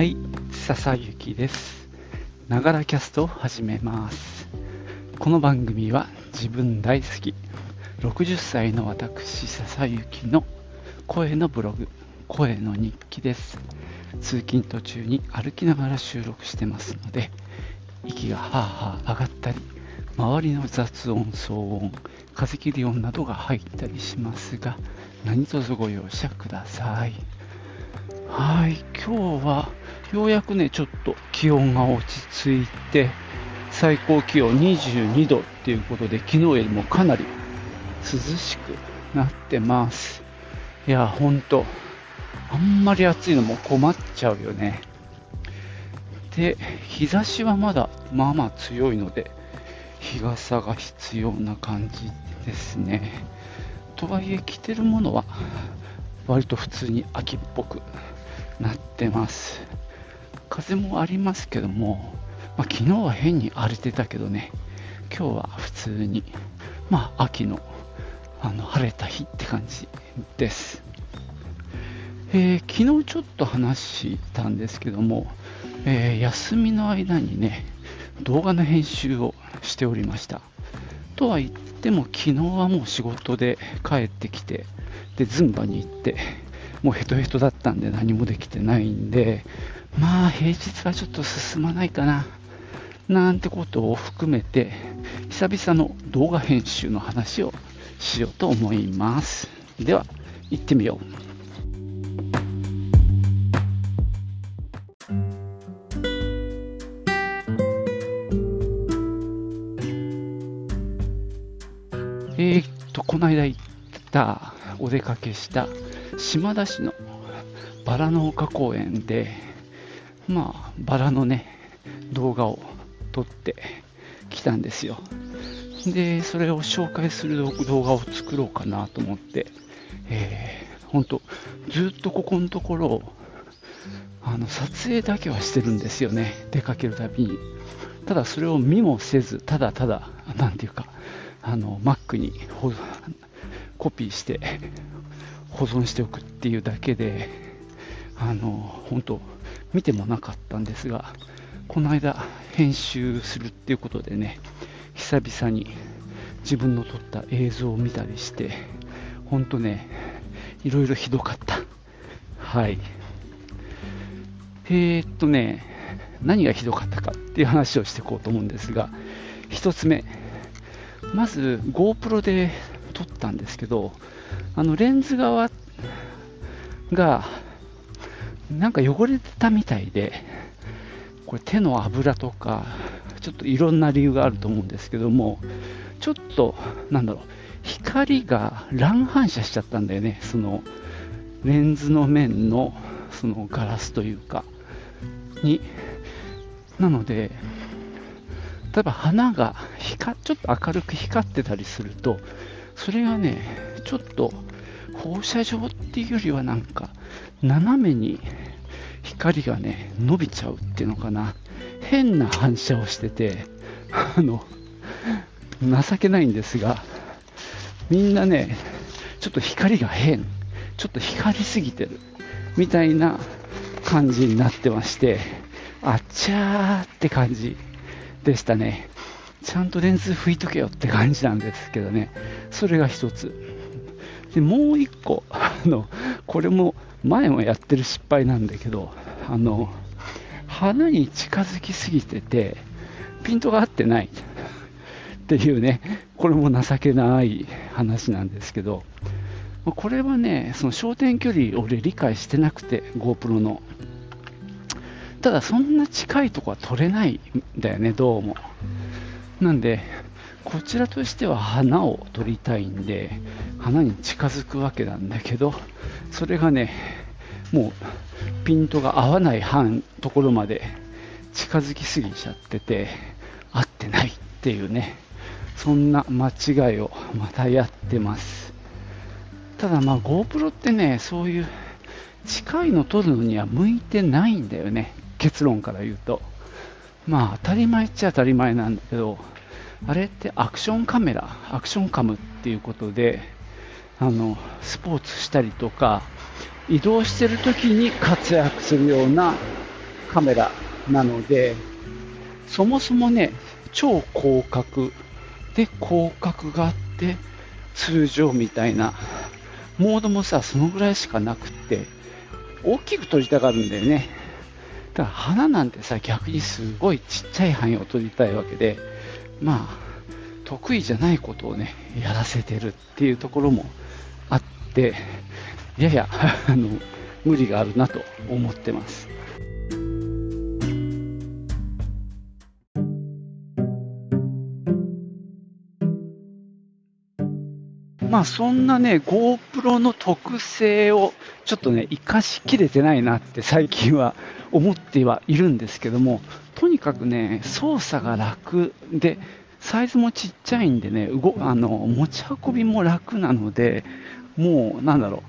はい、笹雪です。ながらキャストを始めます。この番組は自分大好き、60歳の私、笹雪の声のブログ、声の日記です。通勤途中に歩きながら収録してますので、息がはあはあ上がったり、周りの雑音、騒音、風切り音などが入ったりしますが、何卒ご容赦ください。はい、今日はようやくね、ちょっと気温が落ち着いて、最高気温22度っていうことで、昨日よりもかなり涼しくなってます。いや、ほんと、あんまり暑いのも困っちゃうよね。で、日差しはまだまあまあ強いので、日傘が必要な感じですね。とはいえ、着てるものは割と普通に秋っぽくなってます。風もありますけども、まあ、昨日は変に荒れてたけどね、今日は普通に、まあ、秋のあの晴れた日って感じです。えー昨日ちょっと話したんですけども、えー休みの間にね、動画の編集をしておりました。とは言っても、昨日はもう仕事で帰ってきて、で、ズンバに行って、もうヘトヘトだったんで何もできてないんで、まあ平日はちょっと進まないかな、なんてことを含めて、久々の動画編集の話をしようと思います。では、行ってみよう。えー、っと、この間行った、お出かけした島田市のバラ農家公園で、まあ、バラのね、動画を撮ってきたんですよ。で、それを紹介する動画を作ろうかなと思って、えー、ほんと、ずっとここのところ、あの撮影だけはしてるんですよね、出かけるたびに。ただそれを見もせず、ただただ、なんていうか、あの Mac にコピーして保存しておくっていうだけで、あの本当、見てもなかったんですが、この間、編集するっていうことでね、久々に自分の撮った映像を見たりして、本当ね、いろいろひどかった。はい。えー、っとね、何がひどかったかっていう話をしていこうと思うんですが、一つ目、まず GoPro で撮ったんですけど、あのレンズ側がなんか汚れてたみたいで、これ手の油とか、ちょっといろんな理由があると思うんですけども、ちょっと、なんだろう、光が乱反射しちゃったんだよね、そのレンズの面のそのガラスというか、に。なので、例えば花が光ちょっと明るく光ってたりすると、それがね、ちょっと放射状っていうよりはなんか、斜めに光がね、伸びちゃうっていうのかな。変な反射をしてて、あの、情けないんですが、みんなね、ちょっと光が変、ちょっと光りすぎてる、みたいな感じになってまして、あっちゃーって感じでしたね。ちゃんとレンズ拭いとけよって感じなんですけどね。それが一つ。で、もう一個、あの、これも前もやってる失敗なんだけど、あの、花に近づきすぎてて、ピントが合ってないっていうね、これも情けない話なんですけど、これはね、その焦点距離俺理解してなくて、GoPro の。ただそんな近いとこは撮れないんだよね、どうも。なんで、こちらとしては花を撮りたいんで、花に近づくわけなんだけど、それがね、もうピントが合わない範ところまで近づきすぎちゃってて、合ってないっていうね、そんな間違いをまたやってます。ただまあ GoPro ってね、そういう近いの撮るのには向いてないんだよね。結論から言うと。まあ当たり前っちゃ当たり前なんだけど、あれってアクションカメラ、アクションカムっていうことで、あの、スポーツしたりとか、移動してる時に活躍するようなカメラなので、そもそもね、超広角で広角があって、通常みたいな、モードもさ、そのぐらいしかなくって、大きく撮りたがるんだよね。だから花なんてさ、逆にすごいちっちゃい範囲を撮りたいわけで、まあ、得意じゃないことをね、やらせてるっていうところもあって、ややあの無理があるなと思ってます。まあそんなね、GoPro の特性をちょっとね、活かしきれてないなって最近は思ってはいるんですけども、とにかくね、操作が楽で、サイズもちっちゃいんでね、動あの持ち運びも楽なので、もうなんだろ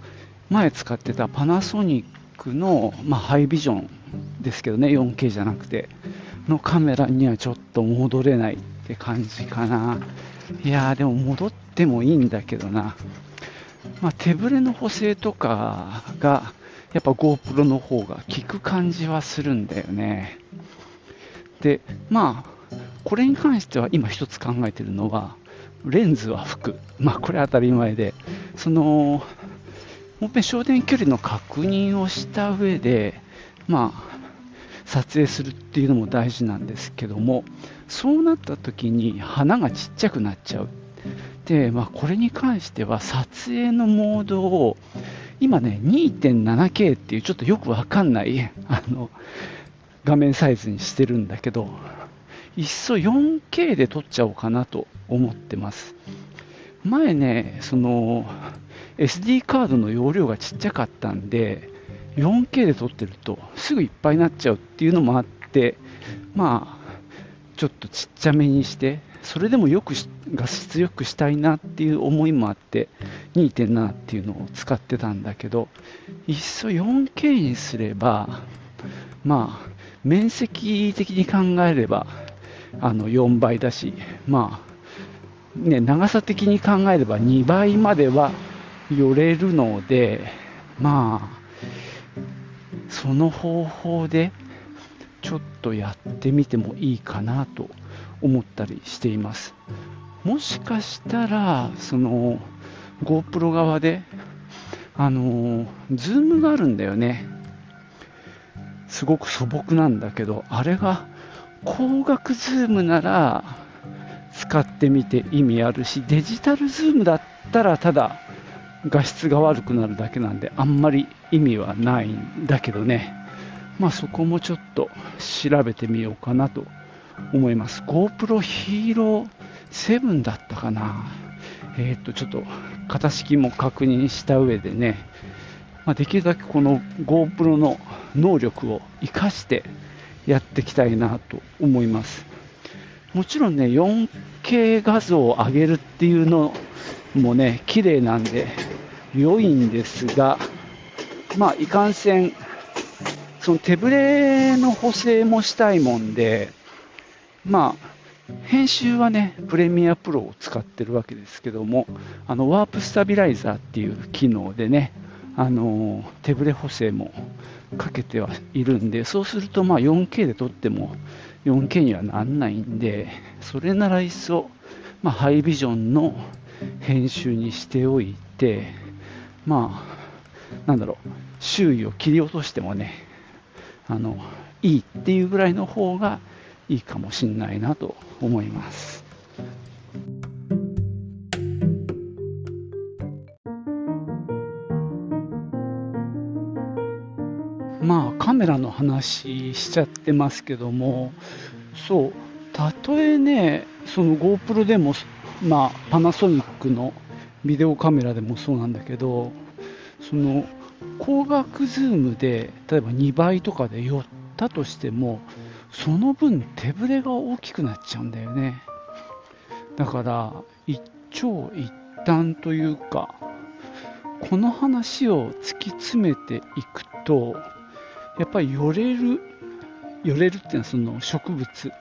う、前使ってたパナソニックの、まあ、ハイビジョンですけどね、4K じゃなくて、のカメラにはちょっと戻れないって感じかな。いやー、でも戻ってもいいんだけどな。まあ、手ぶれの補正とかが、やっぱ GoPro の方が効く感じはするんだよね。で、まあ、これに関しては今一つ考えてるのは、レンズは吹く。まあ、これ当たり前で、その、もう一遍焦点距離の確認をした上で、まあ、撮影するっていうのも大事なんですけども、そうなった時に花がちっちゃくなっちゃう。で、まあ、これに関しては撮影のモードを今ね 2.7K っていうちょっとよくわかんないあの画面サイズにしてるんだけどいっそ 4K で撮っちゃおうかなと思ってます。前ねその SD カードの容量がちっちゃかったんで 4K で撮ってるとすぐいっぱいになっちゃうっていうのもあって、まあ、ちょっとちっちゃめにして、それでもよく画質よくしたいなっていう思いもあって、2.7っていうのを使ってたんだけど、いっそ 4K にすれば、まあ、面積的に考えれば、あの4倍だし、まあ、ね、長さ的に考えれば2倍までは寄れるので、まあ、その方法でちょっとやってみてもいいかなと思ったりしています。もしかしたらその GoPro 側であのズームがあるんだよね。すごく素朴なんだけどあれが光学ズームなら使ってみて意味あるしデジタルズームだったらただ画質が悪くなるだけなんであんまり意味はないんだけどね。まあそこもちょっと調べてみようかなと思います。GoPro Hero 7だったかな。えっ、とちょっと型式も確認した上でね、まあ、できるだけこの GoPro の能力を生かしてやっていきたいなと思います。もちろんね 4K 画像を上げるっていうのもね綺麗なんで良いんですが、まあ、いかんせん、その手ぶれの補正もしたいもんで、まあ、編集はね、プレミアプロを使ってるわけですけども、あのワープスタビライザーっていう機能でね、あの手ぶれ補正もかけてはいるんで、そうするとまあ 4K で撮っても 4K にはなんないんで、それならいっそ、まあ、ハイビジョンの編集にしておいて、まあ、なんだろう、周囲を切り落としてもね、あの、いいっていうぐらいの方がいいかもしんないなと思います。まあカメラの話しちゃってますけどもそうたとえねその GoPro でもまあパナソニックのビデオカメラでもそうなんだけどその光学ズームで例えば2倍とかで寄ったとしてもその分手ぶれが大きくなっちゃうんだよね。だから一長一短というかこの話を突き詰めていくとやっぱり寄れる寄れるっていうのはその植物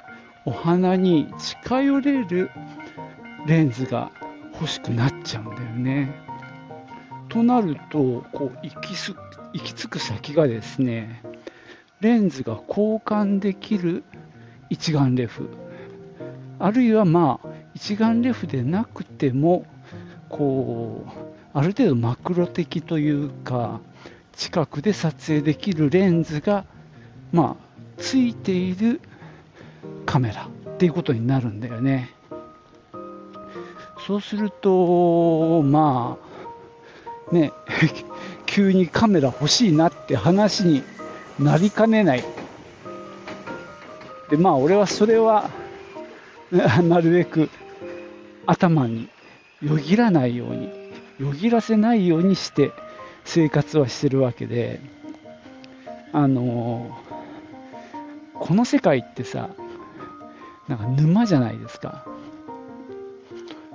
お花に近寄れるレンズが欲しくなっちゃうんだよね。となるとこう行きす行き着く先がですねレンズが交換できる一眼レフあるいはまあ一眼レフでなくてもこうある程度マクロ的というか近くで撮影できるレンズがまあついているカメラっていうことになるんだよね。そうするとまあね 急にカメラ欲しいなって話になりかねない。でまあ俺はそれは なるべく頭によぎらないようによぎらせないようにして生活はしてるわけであのこの世界ってさなんか沼じゃないですか。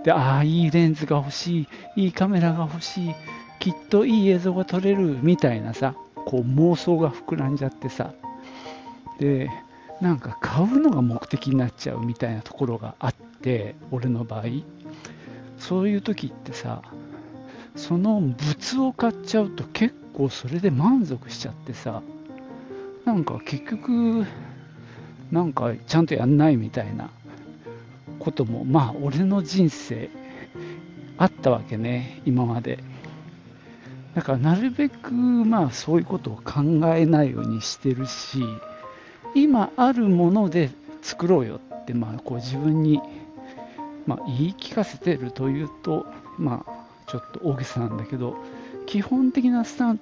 でああいいレンズが欲しいいいカメラが欲しいきっといい映像が撮れるみたいなさこう妄想が膨らんじゃってさ。でなんか買うのが目的になっちゃうみたいなところがあって俺の場合。そういう時ってさその物を買っちゃうと結構それで満足しちゃってさなんか結局なんかちゃんとやんないみたいなこともまあ俺の人生あったわけね今まで。だからなるべくまあそういうことを考えないようにしてるし今あるもので作ろうよって、まあ、こう自分に、まあ、言い聞かせてるというと、まあ、ちょっと大げさなんだけど基本的なスタン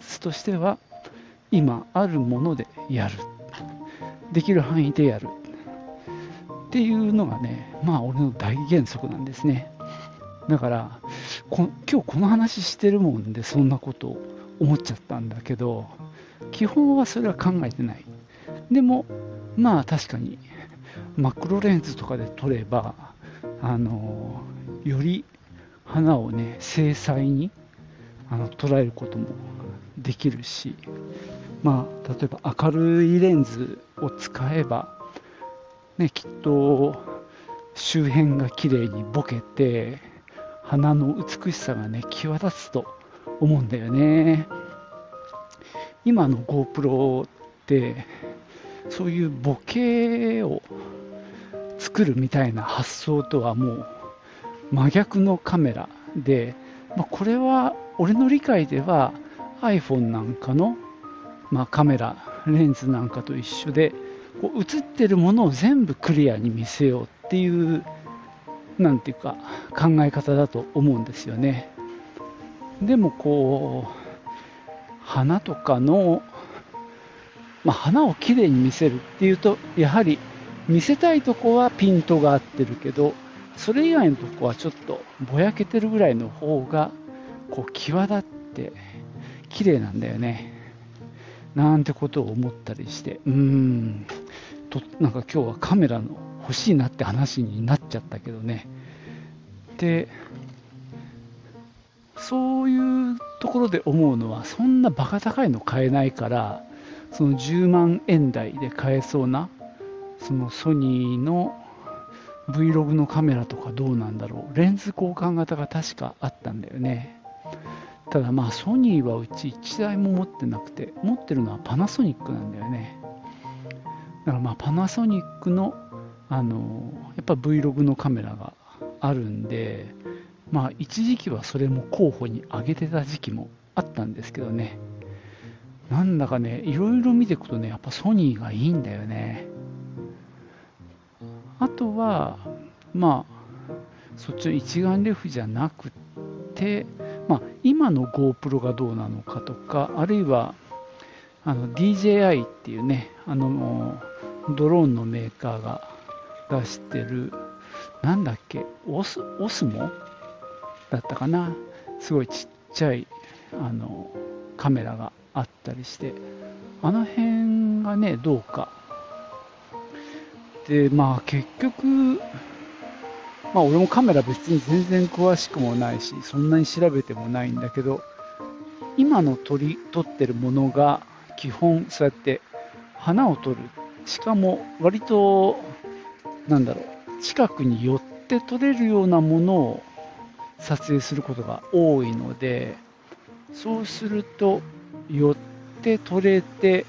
スとしては今あるものでやる。できる範囲でやる。っていうのがねまあ俺の大原則なんですね。だから今日この話してるもんでそんなことを思っちゃったんだけど基本はそれは考えてない。でもまあ確かにマクロレンズとかで撮ればあのより花をね精細にあの捉えることもできるしまあ例えば明るいレンズを使えばねきっと周辺が綺麗にボケて花の美しさがね際立つと思うんだよね。今の GoPro ってそういうボケを作るみたいな発想とはもう真逆のカメラで、まあ、これは俺の理解では iPhone なんかの、まあ、カメラレンズなんかと一緒でこう映ってるものを全部クリアに見せようっていうなんていうか考え方だと思うんですよね。でもこう花とかのまあ、花をきれいに見せるっていうとやはり見せたいとこはピントが合ってるけどそれ以外のとこはちょっとぼやけてるぐらいの方がこう際立って綺麗なんだよね。なんてことを思ったりして。うーん。となんか今日はカメラの欲しいなって話になっちゃったけどね。でそういうところで思うのはそんなバカ高いの買えないからその10万円台で買えそうなそのソニーの Vlog のカメラとかどうなんだろう。レンズ交換型が確かあったんだよね。ただまあソニーはうち1台も持ってなくて持ってるのはパナソニックなんだよね。だからまあパナソニックのあのやっぱ Vlog のカメラがあるんでまあ一時期はそれも候補に挙げてた時期もあったんですけどね。なんだかね、いろいろ見ていくとね、やっぱソニーがいいんだよね。あとは、まあ、そっちの一眼レフじゃなくて、まあ、今の GoPro がどうなのかとか、あるいはあの DJI っていうね、あのドローンのメーカーが出してる、なんだっけ、オスオスモ？だったかな、すごいちっちゃいあのカメラがあったりして、あの辺がね、どうか。で、まあ結局、まあ俺もカメラ別に全然詳しくもないし、そんなに調べてもないんだけど、今の撮り撮ってるものが基本そうやって花を撮る。しかも割と、なんだろう、近くに寄って撮れるようなものを撮影することが多いので、そうすると寄って取れて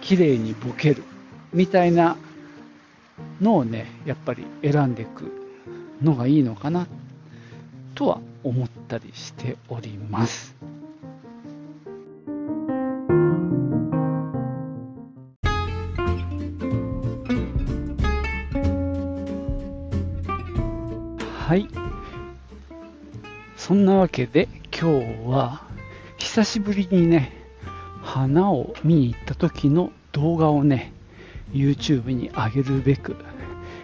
綺麗にボケるみたいなのをねやっぱり選んでいくのがいいのかなとは思ったりしております。はい。そんなわけで今日は久しぶりにね、花を見に行った時の動画をね、YouTube に上げるべく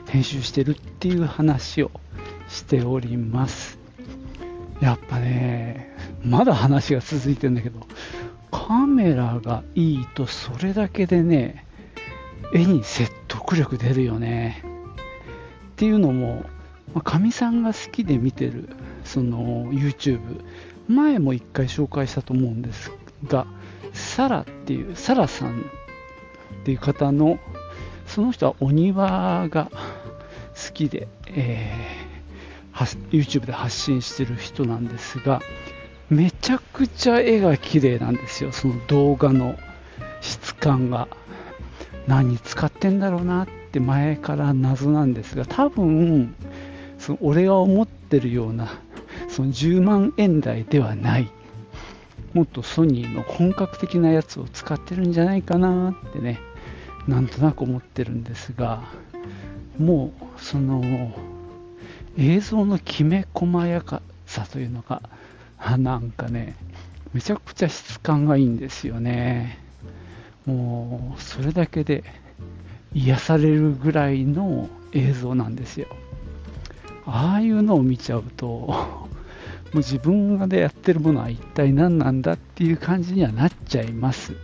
編集してるっていう話をしております。やっぱね、まだ話が続いてんだけど、カメラがいいとそれだけでね、絵に説得力出るよね。っていうのも、かみさんが好きで見てるその YouTube、前も一回紹介したと思うんですが、サラっていう、サラさんっていう方の、その人はお庭が好きで、えー、YouTube で発信してる人なんですが、めちゃくちゃ絵が綺麗なんですよ、その動画の質感が。何使ってんだろうなって前から謎なんですが、多分その俺が思ってるようなその10万円台ではない。もっとソニーの本格的なやつを使ってるんじゃないかなってね。なんとなく思ってるんですがもうその映像のきめ細やかさというのがなんかねめちゃくちゃ質感がいいんですよね。もうそれだけで癒されるぐらいの映像なんですよ。ああいうのを見ちゃうと、もう自分がでやってるものは一体何なんだっていう感じにはなっちゃいます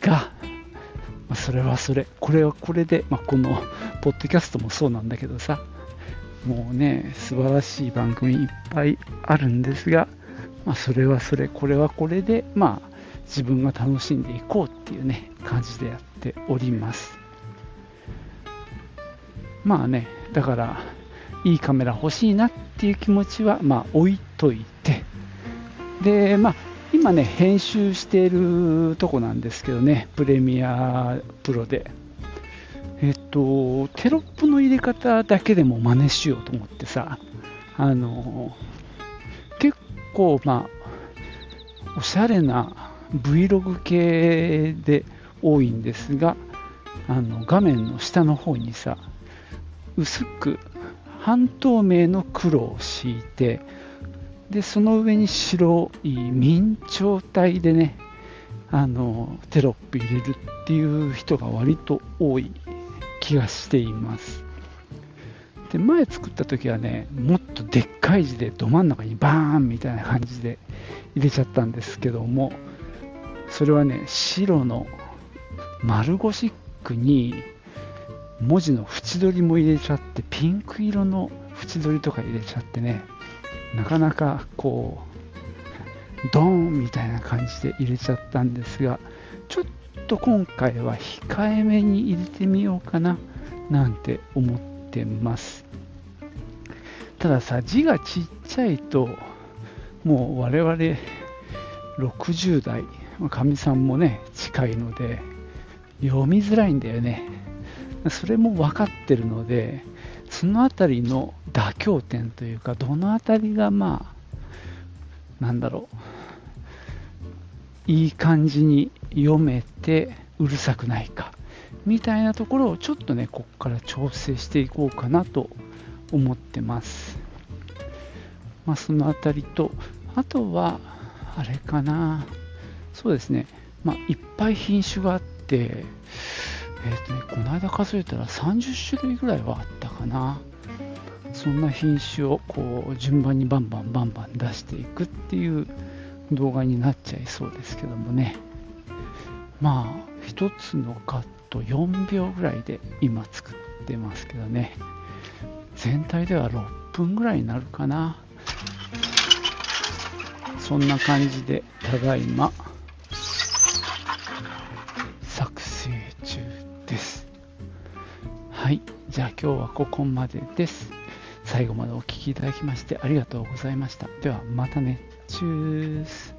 が、まあ、それはそれ、これはこれで、まあ、このポッドキャストもそうなんだけどさ、もうね、素晴らしい番組いっぱいあるんですが、まあ、それはそれ、これはこれで、まあ、自分が楽しんでいこうっていうね、感じでやっております。まあね、だから、いいカメラ欲しいなっていう気持ちは、まあ、置いといて、で、まあ、今ね、編集しているとこなんですけどね、プレミアプロで。えっと、テロップの入れ方だけでも真似しようと思ってさ、あの、結構、まあ、おしゃれな Vlog 系で多いんですが、あの画面の下の方にさ、薄く半透明の黒を敷いてでその上に白い明朝体でねあのテロップ入れるっていう人が割と多い気がしています。で前作った時はねもっとでっかい字でど真ん中にバーンみたいな感じで入れちゃったんですけどもそれはね白の丸ゴシックに文字の縁取りも入れちゃってピンク色の縁取りとか入れちゃってねなかなかこうドーンみたいな感じで入れちゃったんですがちょっと今回は控えめに入れてみようかななんて思ってます。たださ字がちっちゃいともう我々60代かみさんもね近いので読みづらいんだよねそれも分かってるのでその辺りの妥協点というかどの辺りがまあなんだろう。いい感じに読めてうるさくないかみたいなところをちょっとねここから調整していこうかなと思ってます。まあその辺りとあとはあれかな。そうですね。まあいっぱい品種があってえっ、ー、とね、この間数えたら30種類ぐらいはあったかな。そんな品種をこう順番にバンバンバンバン出していくっていう動画になっちゃいそうですけどもね。まあ、1つのカット4秒ぐらいで今作ってますけどね。全体では6分ぐらいになるかな。そんな感じで、ただいま、じゃあ今日はここまでです。最後までお聴きいただきましてありがとうございました。ではまたね。チュース。